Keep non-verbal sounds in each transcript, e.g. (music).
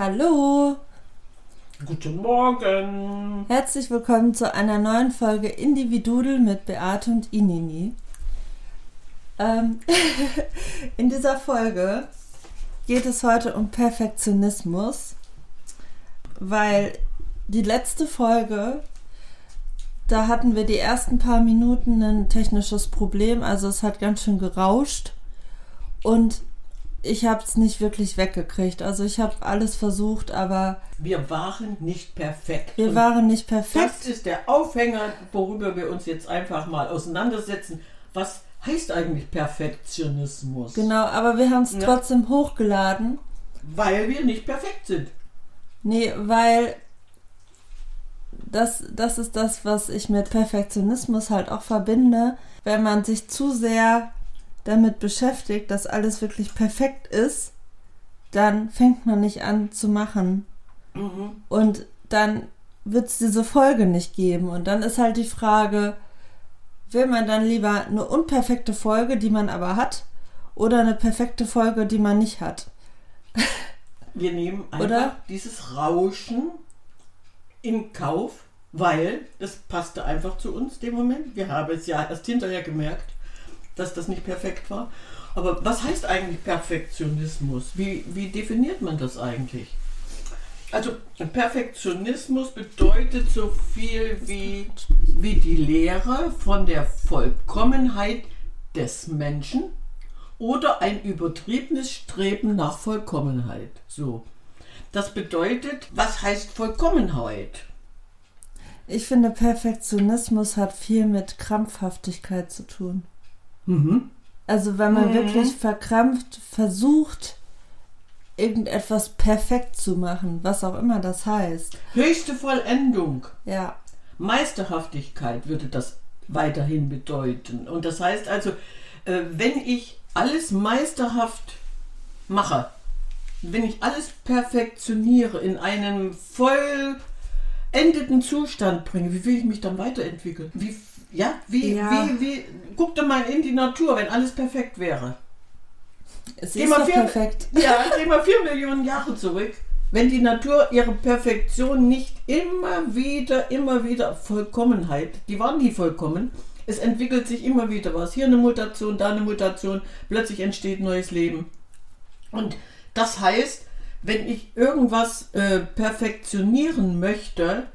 Hallo, Guten Morgen. herzlich willkommen zu einer neuen Folge Individudel mit Beate und Inini. Ähm, (laughs) in dieser Folge geht es heute um Perfektionismus, weil die letzte Folge, da hatten wir die ersten paar Minuten ein technisches Problem, also es hat ganz schön gerauscht und ich habe es nicht wirklich weggekriegt. Also ich habe alles versucht, aber Wir waren nicht perfekt. wir waren nicht perfekt. Das ist der Aufhänger, worüber wir uns jetzt einfach mal auseinandersetzen. Was heißt eigentlich Perfektionismus? Genau, aber wir haben es Ja. trotzdem hochgeladen. Weil wir nicht perfekt sind. Nee, weil das, das ist das, was ich mit Perfektionismus halt auch verbinde. Wenn man sich zu sehr damit beschäftigt, dass alles wirklich perfekt ist, dann fängt man nicht an zu machen. Mhm. Und dann wird es diese Folge nicht geben. Und dann ist halt die Frage, will man dann lieber eine unperfekte Folge, die man aber hat, oder eine perfekte Folge, die man nicht hat? Wir nehmen einfach Oder? dieses Rauschen in Kauf, weil das passte einfach zu uns dem Moment. Wir haben es ja erst hinterher gemerkt, dass das nicht perfekt war. Aber was heißt eigentlich Perfektionismus? Wie, wie definiert man das eigentlich? Also Perfektionismus bedeutet so viel wie, wie die Lehre von der Vollkommenheit des Menschen oder ein übertriebenes Streben nach Vollkommenheit. So. Das bedeutet, was heißt Vollkommenheit? Ich finde, Perfektionismus hat viel mit Krampfhaftigkeit zu tun. Mhm. Also wenn man Mhm. wirklich verkrampft versucht, irgendetwas perfekt zu machen, was auch immer das heißt. Höchste Vollendung, Ja, Meisterhaftigkeit würde das weiterhin bedeuten. Und das heißt also, äh, wenn ich alles meisterhaft mache, wenn ich alles perfektioniere, in einen vollendeten Zustand bringe, wie will ich mich dann weiterentwickeln? Wie, ja, wie, Ja. wie, wie, guck doch mal in die Natur, wenn alles perfekt wäre. es Geh ist mal doch vier- perfekt. (laughs) Ja, geh mal vier Millionen Jahre zurück. Wenn die Natur ihre Perfektion nicht immer wieder, immer wieder, Vollkommenheit, die waren nie vollkommen. Es entwickelt sich immer wieder was. Hier eine Mutation, da eine Mutation, plötzlich entsteht neues Leben. Und das heißt, wenn ich irgendwas äh, perfektionieren möchte,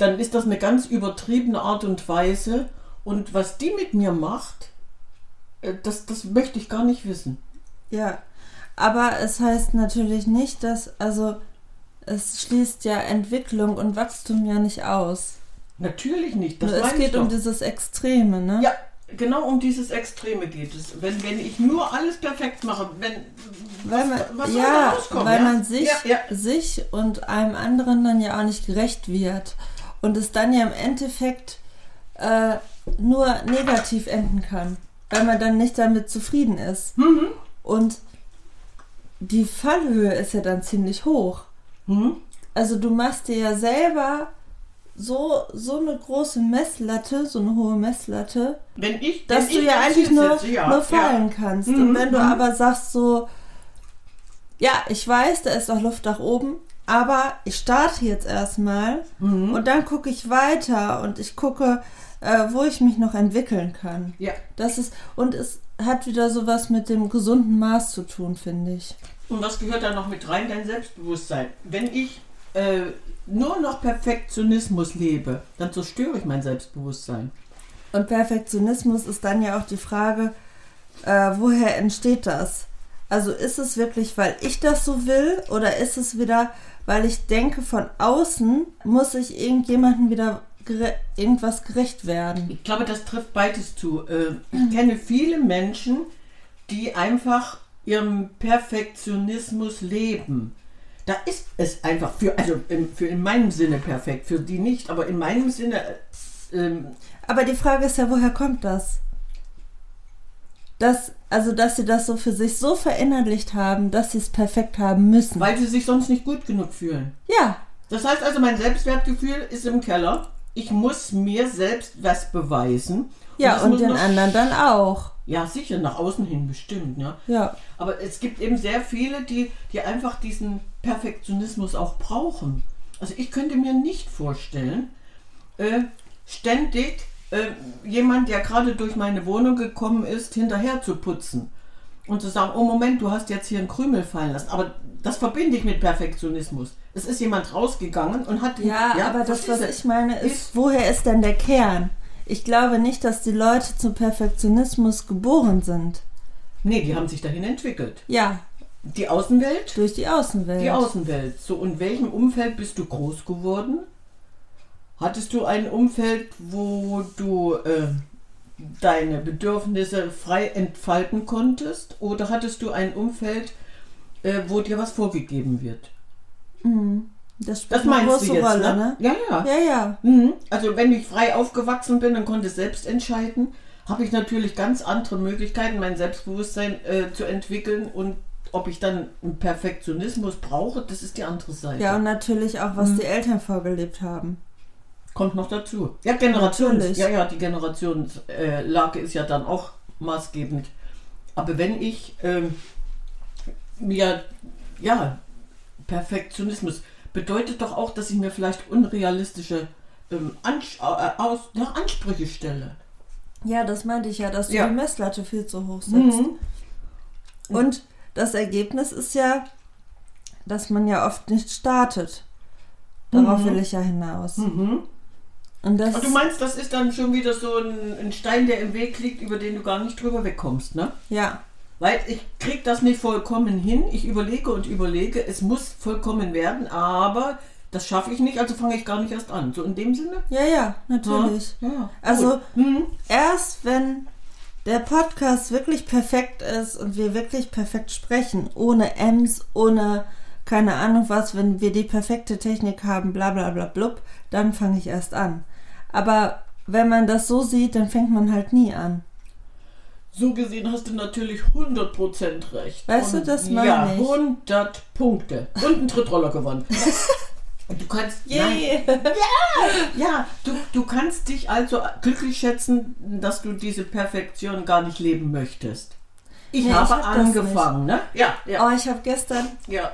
dann ist das eine ganz übertriebene Art und Weise. Und was die mit mir macht, äh, das, das möchte ich gar nicht wissen. Ja, aber es heißt natürlich nicht, dass, also es schließt ja Entwicklung und Wachstum ja nicht aus. Natürlich nicht. Das Nur es geht um dieses Extreme, ne? Ja, genau um dieses Extreme geht es. Wenn, wenn ich nur alles perfekt mache, wenn. Weil man, was soll da ja, rauskommen, weil ja? man sich, Ja, ja. sich und einem anderen dann ja auch nicht gerecht wird. Und es dann ja im Endeffekt äh, nur negativ enden kann. Weil man dann nicht damit zufrieden ist. Mhm. Und die Fallhöhe ist ja dann ziemlich hoch. Mhm. Also du machst dir ja selber so, so eine große Messlatte, so eine hohe Messlatte, Wenn ich. dass wenn du ich ja eigentlich nur, setze, ja, nur ja. fallen kannst. Mhm, Und wenn du mhm. aber sagst so, ja, ich weiß, da ist noch Luft nach oben, aber ich starte jetzt erstmal Mhm. und dann gucke ich weiter und ich gucke, äh, wo ich mich noch entwickeln kann. Ja. Das ist, und es hat wieder sowas mit dem gesunden Maß zu tun, finde ich. Und was gehört da noch mit rein? Dein Selbstbewusstsein. Wenn ich äh, nur noch Perfektionismus lebe, dann zerstöre ich mein Selbstbewusstsein. Und Perfektionismus ist dann ja auch die Frage, äh, woher entsteht das? Also ist es wirklich, weil ich das so will oder ist es wieder, weil ich denke, von außen muss ich irgendjemandem wieder gere irgendwas gerecht werden? Ich glaube, das trifft beides zu. Äh, Ich kenne viele Menschen, die einfach ihrem Perfektionismus leben. Da ist es einfach für, also in, für in meinem Sinne perfekt, für die nicht, aber in meinem Sinne, äh, ähm, Aber die Frage ist ja, woher kommt das? Das, also, dass sie das so für sich so verinnerlicht haben, dass sie es perfekt haben müssen. weil sie sich sonst nicht gut genug fühlen. ja, Das heißt also, mein Selbstwertgefühl ist im Keller. Ich muss mir selbst was beweisen. ja, und muss den anderen dann auch. Ja, sicher, nach außen hin bestimmt, ja. Ja. Aber es gibt eben sehr viele, die, die einfach diesen Perfektionismus auch brauchen. Also ich könnte mir nicht vorstellen, äh, ständig äh, jemand, der gerade durch meine Wohnung gekommen ist, hinterher zu putzen. Und zu sagen, oh Moment, du hast jetzt hier einen Krümel fallen lassen. Aber das verbinde ich mit Perfektionismus. Es ist jemand rausgegangen und hat... Ja, aber das, was ich meine, ist, woher ist denn der Kern? Ich glaube nicht, dass die Leute zum Perfektionismus geboren sind. Nee, die haben sich dahin entwickelt. Ja, Die Außenwelt durch die Außenwelt. Die Außenwelt. So, in welchem Umfeld bist du groß geworden? Hattest du ein Umfeld, wo du äh, deine Bedürfnisse frei entfalten konntest? Oder hattest du ein Umfeld, äh, wo dir was vorgegeben wird? Mhm. Das Das meinst du jetzt, Rolle, ne? ne? Ja, ja. Ja, ja. Mhm. Also wenn ich frei aufgewachsen bin und konnte selbst entscheiden, habe ich natürlich ganz andere Möglichkeiten, mein Selbstbewusstsein äh, zu entwickeln und ob ich dann einen Perfektionismus brauche, das ist die andere Seite. Ja, und natürlich auch, Mhm. was die Eltern vorgelebt haben. Kommt noch dazu. Ja, Generations. Ja, ja, die Generationslage ist ja dann auch maßgebend. Aber wenn ich ähm, mir, ja, Perfektionismus bedeutet doch auch, dass ich mir vielleicht unrealistische ähm, Ans äh, aus, ja, Ansprüche stelle. Ja, das meinte ich ja, dass du Ja. die Messlatte viel zu hoch setzt. Mhm. Und das Ergebnis ist ja, dass man ja oft nicht startet. Darauf Mhm. will ich ja hinaus. Mhm. Und das Und du meinst, das ist dann schon wieder so ein, ein Stein, der im Weg liegt, über den du gar nicht drüber wegkommst, ne? ja, Weil ich krieg das nicht vollkommen hin. Ich überlege und überlege, es muss vollkommen werden, aber das schaffe ich nicht, also fange ich gar nicht erst an. So in dem Sinne? ja, ja, natürlich. Ja. ja. Also. Mhm. erst wenn der Podcast wirklich perfekt ist und wir wirklich perfekt sprechen, ohne M's, ohne keine Ahnung was, wenn wir die perfekte Technik haben, bla bla bla blub, dann fange ich erst an. Aber wenn man das so sieht, dann fängt man halt nie an. So gesehen hast du natürlich 100% recht. Weißt du, Und das meine Ja, ich. 100 Punkte. Und einen Trittroller gewonnen. (laughs) Du kannst. Nein, (laughs) ja, du, du kannst dich also glücklich schätzen, dass du diese Perfektion gar nicht leben möchtest. Ich Nee, ich habe hab das angefangen, ne? Ja, ja, Oh, ich habe gestern ja.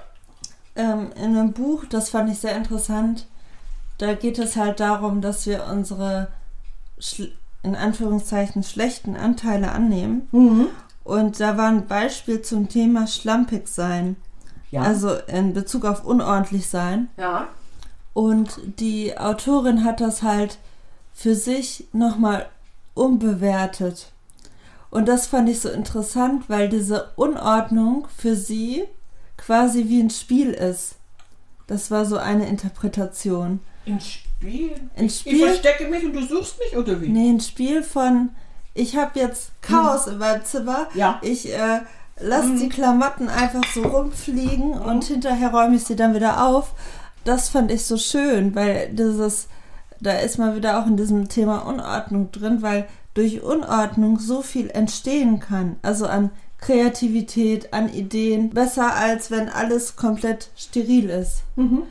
ähm, in einem Buch, das fand ich sehr interessant, da geht es halt darum, dass wir unsere in Anführungszeichen schlechten Anteile annehmen. Mhm. Und da war ein Beispiel zum Thema schlampig sein, Ja. also in Bezug auf unordentlich sein. ja. Und die Autorin hat das halt für sich nochmal umbewertet. Und das fand ich so interessant, weil diese Unordnung für sie quasi wie ein Spiel ist. Das war so eine Interpretation. Ein Spiel. Ich Spiel, verstecke mich und du suchst mich, oder wie? nee, ein Spiel von, ich habe jetzt Chaos in meinem Zimmer. Ja. Ich äh, lasse Mhm. die Klamotten einfach so rumfliegen und hinterher räume ich sie dann wieder auf. Das fand ich so schön, weil dieses, da ist man wieder auch in diesem Thema Unordnung drin, weil durch Unordnung so viel entstehen kann. Also an Kreativität, an Ideen. Besser als wenn alles komplett steril ist. Mhm.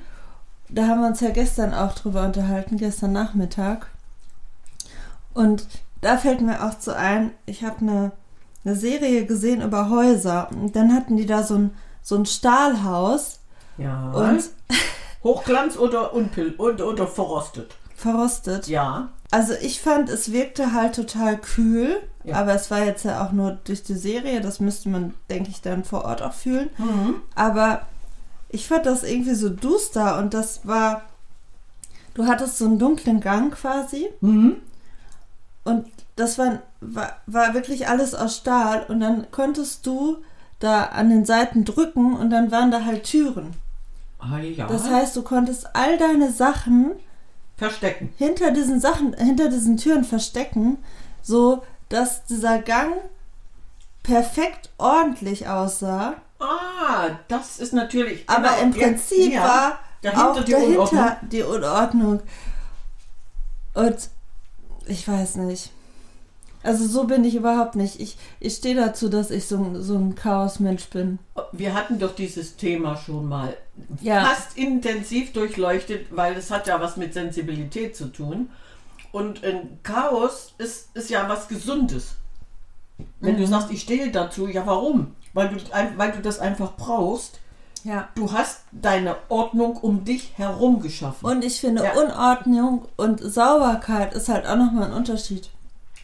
Da haben wir uns ja gestern auch drüber unterhalten, gestern Nachmittag. Und da fällt mir auch zu ein, ich habe eine, eine Serie gesehen über Häuser. Und dann hatten die da so ein, so ein Stahlhaus Ja. und (laughs) Hochglanz oder unpil oder, oder verrostet? verrostet. Ja. Also ich fand, es wirkte halt total kühl, Ja. aber es war jetzt ja auch nur durch die Serie, das müsste man, denke ich, dann vor Ort auch fühlen. Mhm. Aber ich fand das irgendwie so duster und das war, du hattest so einen dunklen Gang quasi Mhm. und das war, war, war wirklich alles aus Stahl und dann konntest du da an den Seiten drücken und dann waren da halt Türen. Ah, ja. Das heißt, du konntest all deine Sachen Verstecken. hinter diesen Sachen, hinter diesen Türen verstecken, so dass dieser Gang perfekt ordentlich aussah. Ah, das ist natürlich. Aber genau, im Prinzip ja. war Dahinter auch die dahinter Unordnung. die Unordnung. Und ich weiß nicht. Also so bin ich überhaupt nicht. Ich, ich stehe dazu, dass ich so, ein- so ein Chaosmensch bin. Wir hatten doch dieses Thema schon mal Ja. fast intensiv durchleuchtet, weil es hat ja was mit Sensibilität zu tun. Und ein Chaos ist, ist ja was Gesundes. Wenn du sagst, ich stehe dazu, ja warum? Weil du, weil du das einfach brauchst. Ja. Du hast deine Ordnung um dich herum geschaffen. Und ich finde, Ja. Unordnung und Sauberkeit ist halt auch nochmal ein Unterschied.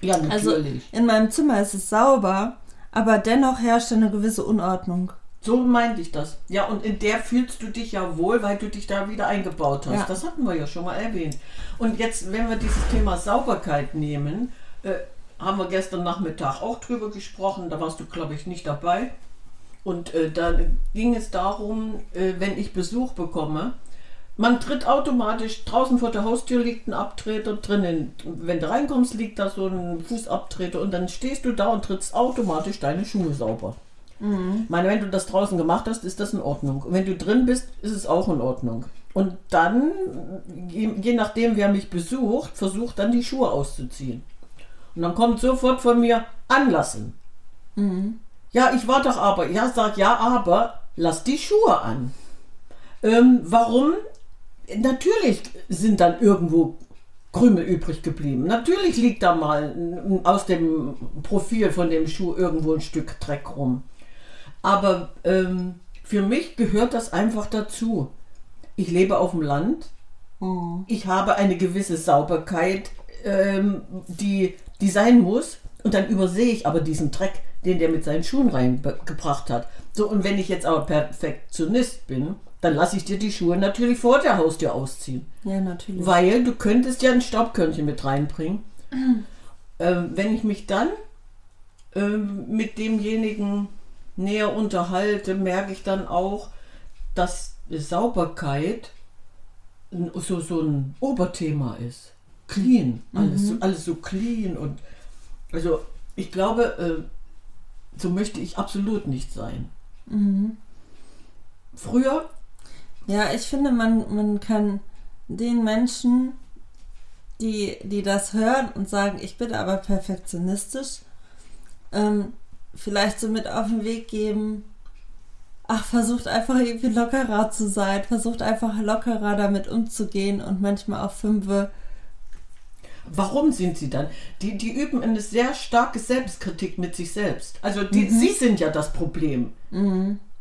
ja, Also natürlich. in meinem Zimmer ist es sauber, aber dennoch herrscht eine gewisse Unordnung. so meinte ich das. Ja, und in der fühlst du dich ja wohl, weil du dich da wieder eingebaut hast. Ja. Das hatten wir ja schon mal erwähnt. Und jetzt, wenn wir dieses Thema Sauberkeit nehmen, haben wir gestern Nachmittag auch drüber gesprochen. Da warst du, glaube ich, nicht dabei. Und äh, da ging es darum, äh, wenn ich Besuch bekomme, man tritt automatisch, draußen vor der Haustür liegt ein Abtreter, drinnen, wenn du reinkommst, liegt da so ein Fußabtreter und dann stehst du da und trittst automatisch deine Schuhe sauber. Ich meine, wenn du das draußen gemacht hast, ist das in Ordnung. Und wenn du drin bist, ist es auch in Ordnung. Und dann, je, je nachdem, wer mich besucht, versucht dann die Schuhe auszuziehen. Und dann kommt sofort von mir anlassen. Ja, ich war doch aber. Ja, sag ja, aber lass die Schuhe an. Ähm, warum? Natürlich sind dann irgendwo Krümel übrig geblieben. Natürlich liegt da mal aus dem Profil von dem Schuh irgendwo ein Stück Dreck rum. Aber ähm, für mich gehört das einfach dazu. Ich lebe auf dem Land. Ich habe eine gewisse Sauberkeit, ähm, die, die sein muss. Und dann übersehe ich aber diesen Dreck, den der mit seinen Schuhen reingebracht hat. So, und wenn ich jetzt aber Perfektionist bin, dann lasse ich dir die Schuhe natürlich vor der Haustür ausziehen. Ja, natürlich. Weil du könntest ja ein Staubkörnchen mit reinbringen. (clears throat) ähm, wenn ich mich dann ähm, mit demjenigen näher unterhalte, merke ich dann auch, dass Sauberkeit so, so ein Oberthema ist. Clean, alles, so, alles so clean und also ich glaube, äh, so möchte ich absolut nicht sein. Früher Ja, ich finde, man, man kann den Menschen, die, die das hören und sagen, ich bin aber perfektionistisch, ähm, vielleicht so mit auf den Weg geben, ach, versucht einfach irgendwie lockerer zu sein, versucht einfach lockerer damit umzugehen und manchmal auch fünfe. Warum sind sie dann? Die, die üben eine sehr starke Selbstkritik mit sich selbst. Also die, sie sind ja das Problem.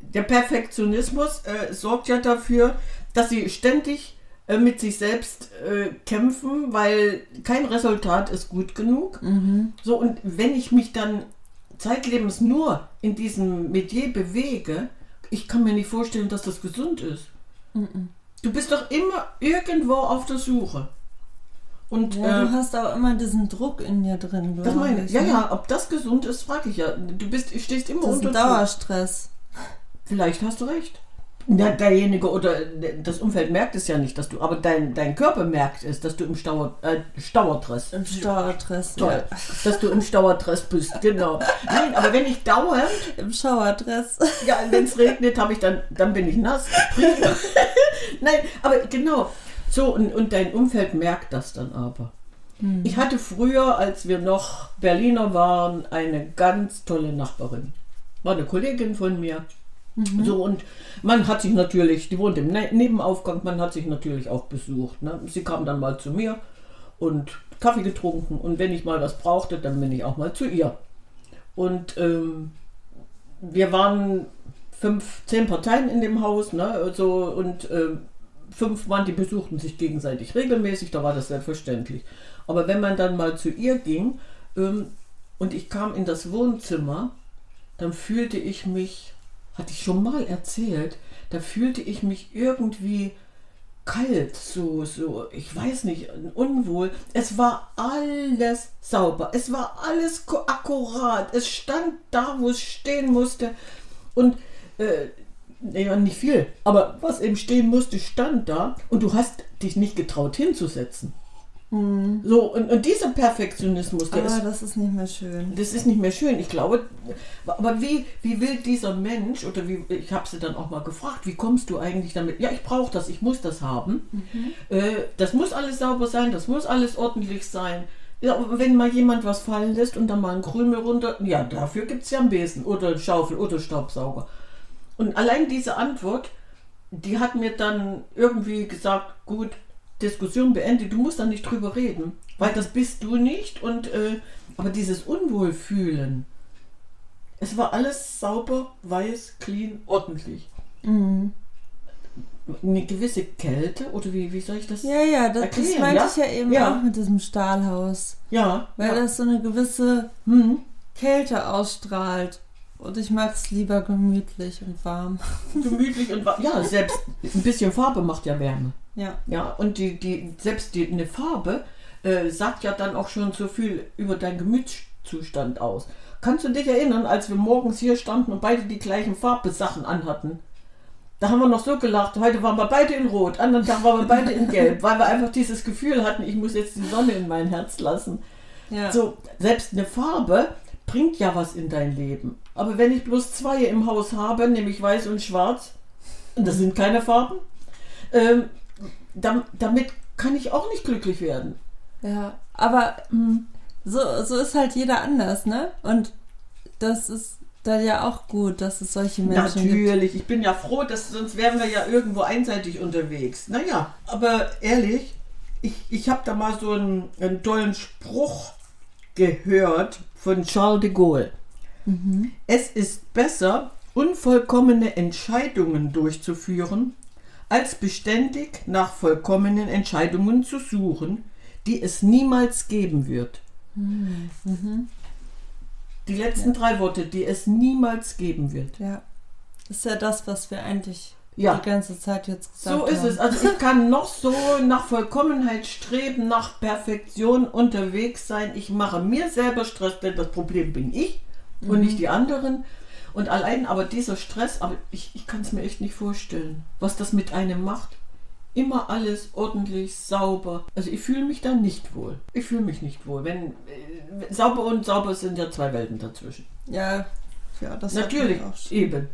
Der Perfektionismus äh, sorgt ja dafür, dass sie ständig äh, mit sich selbst äh, kämpfen, weil kein Resultat ist gut genug. So, und wenn ich mich dann zeitlebens nur in diesem Metier bewege, ich kann mir nicht vorstellen, dass das gesund ist. Du bist doch immer irgendwo auf der Suche. Und Ja, äh, du hast aber immer diesen Druck in dir drin. das meine ich. ich, Ja, ne? ja, ob das gesund ist, frage ich ja. Du bist, stehst immer Das ist unter ein Druck. Dauerstress. Vielleicht hast du recht. Na, derjenige oder das Umfeld merkt es ja nicht, dass du, aber dein, dein Körper merkt es, dass du im Stauer, äh, Stauerdress. Im Dauerstress. Toll, Ja. dass du im Stauerdress bist, genau. Nein, aber wenn ich dauernd, (laughs) Im Schauerdress. ja, wenn es regnet, habe ich dann, dann bin ich nass. (laughs) Prima. (laughs) Nein, aber genau. So, und, und dein Umfeld merkt das dann aber. Ich hatte früher, als wir noch Berliner waren, eine ganz tolle Nachbarin. War eine Kollegin von mir. So, und man hat sich natürlich, die wohnt im Ne- Nebenaufgang, man hat sich natürlich auch besucht. Ne? Sie kam dann mal zu mir und Kaffee getrunken und wenn ich mal was brauchte, dann bin ich auch mal zu ihr. Und ähm, wir waren fünf, zehn Parteien in dem Haus, ne? So, und ähm, fünf Mann, die besuchten sich gegenseitig regelmäßig, da war das selbstverständlich. Aber wenn man dann mal zu ihr ging ähm, und ich kam in das Wohnzimmer, dann fühlte ich mich, hatte ich schon mal erzählt, da fühlte ich mich irgendwie kalt, so, so, ich weiß nicht, unwohl. Es war alles sauber, es war alles akkurat, es stand da, wo es stehen musste. Und, äh, ja, nicht viel, aber was eben stehen musste, stand da und du hast dich nicht getraut hinzusetzen. So, und, und dieser Perfektionismus, der ist Aber das ist nicht mehr schön. das ist nicht mehr schön. Ich glaube, aber wie, wie will dieser Mensch, oder wie, ich habe sie dann auch mal gefragt, wie kommst du eigentlich damit? Ja, ich brauche das, ich muss das haben. Äh, das muss alles sauber sein, das muss alles ordentlich sein. Ja, wenn mal jemand was fallen lässt und dann mal ein Krümel runter, ja, dafür gibt es ja einen Besen oder eine Schaufel oder Staubsauger. Und allein diese Antwort, die hat mir dann irgendwie gesagt, gut, Diskussion beendet, du musst da nicht drüber reden, weil das bist du nicht und äh, aber dieses Unwohlfühlen, Es war alles sauber, weiß, clean, ordentlich. Mhm. Eine gewisse Kälte, oder wie, wie soll ich das? Ja, ja, das, das Erklären, meinte ja? ich ja eben Ja. auch mit diesem Stahlhaus. Ja, Weil ja. das so eine gewisse Hm. Kälte ausstrahlt. Und ich mag es lieber gemütlich und warm. (laughs) gemütlich und wa- ja, selbst ein bisschen Farbe macht ja Wärme. Ja. Ja, und die, die, selbst die, eine Farbe äh, sagt ja dann auch schon so viel über deinen Gemütszustand aus. Kannst du dich erinnern, als wir morgens hier standen und beide die gleichen Farbesachen anhatten? Da haben wir noch so gelacht. Heute waren wir beide in Rot, anderen Tag waren wir beide in Gelb, weil wir einfach dieses Gefühl hatten, ich muss jetzt die Sonne in mein Herz lassen. Ja. So, selbst eine Farbe bringt ja was in dein Leben. Aber wenn ich bloß zwei im Haus habe, nämlich weiß und schwarz, und das sind keine Farben, ähm, dam, damit kann ich auch nicht glücklich werden. Ja, aber mh, so, so ist halt jeder anders, ne? Und das ist dann ja auch gut, dass es solche Menschen gibt. Natürlich, ich bin ja froh, dass sonst wären wir ja irgendwo einseitig unterwegs. Naja, aber ehrlich, ich, ich habe da mal so einen, einen tollen Spruch gehört von Charles de Gaulle. Es ist besser, unvollkommene Entscheidungen durchzuführen, als beständig nach vollkommenen Entscheidungen zu suchen, die es niemals geben wird. Die letzten drei Worte, die es niemals geben wird. Ja. Das ist ja das, was wir eigentlich Ja. die ganze Zeit jetzt gesagt So haben. ist es. Also ich kann noch so nach Vollkommenheit streben, nach Perfektion unterwegs sein. Ich mache mir selber Stress, denn das Problem bin ich und nicht die anderen. Und allein aber dieser Stress, aber ich, ich kann es mir echt nicht vorstellen, was das mit einem macht. Immer alles ordentlich, sauber. Also ich fühle mich da nicht wohl. Ich fühle mich nicht wohl. Wenn äh, sauber und sauber sind ja zwei Welten dazwischen. Ja, ja, das Natürlich, eben.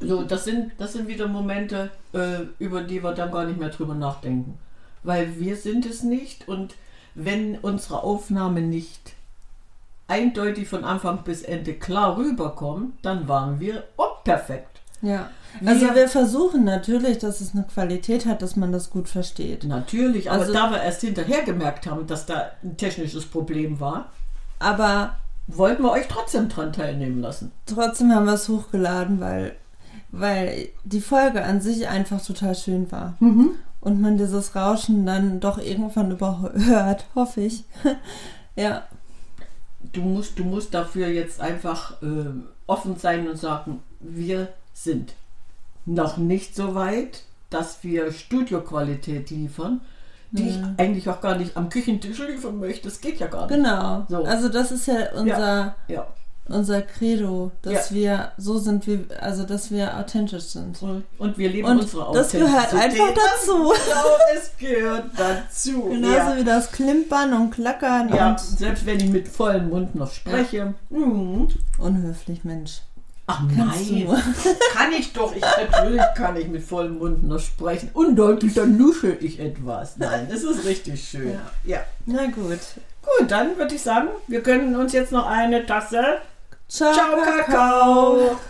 So, das sind, das sind wieder Momente, äh, über die wir dann gar nicht mehr drüber nachdenken. Weil wir sind es nicht und wenn unsere Aufnahme nicht eindeutig von Anfang bis Ende klar rüberkommt, dann waren wir unperfekt. Ja. Also Wir- wir versuchen natürlich, dass es eine Qualität hat, dass man das gut versteht. Natürlich, aber Also- da wir erst hinterher gemerkt haben, dass da ein technisches Problem war, Aber wollten wir euch trotzdem dran teilnehmen lassen. trotzdem haben wir es hochgeladen, weil, weil die Folge an sich einfach total schön war. Und man dieses Rauschen dann doch irgendwann überhört, (laughs) hoffe ich. (laughs) ja, du musst, du musst dafür jetzt einfach ähm, offen sein und sagen, wir sind noch nicht so weit, dass wir Studioqualität liefern, die ich eigentlich auch gar nicht am Küchentisch liefern möchte. Das geht ja gar nicht. genau. So. Also das ist ja unser, Ja. Unser Credo, dass wir so sind, wie, also dass wir authentisch sind. Und wir leben Und unsere das gehört Authentizität. einfach dazu. (laughs) Genau, es gehört dazu. (laughs) Genauso ja. wie das Klimpern und Klackern Ja, und selbst wenn ich mit vollem Mund noch spreche. Mhm. unhöflich, Mensch. Ach Kannst nein, (laughs) kann ich doch. Ich, natürlich kann ich mit vollem Mund noch sprechen. Undeutlich, dann nuschel ich etwas. Nein, das ist richtig schön. Ja. Na gut. Gut, dann würde ich sagen, wir können uns jetzt noch eine Tasse Ciao, Ciao Kakao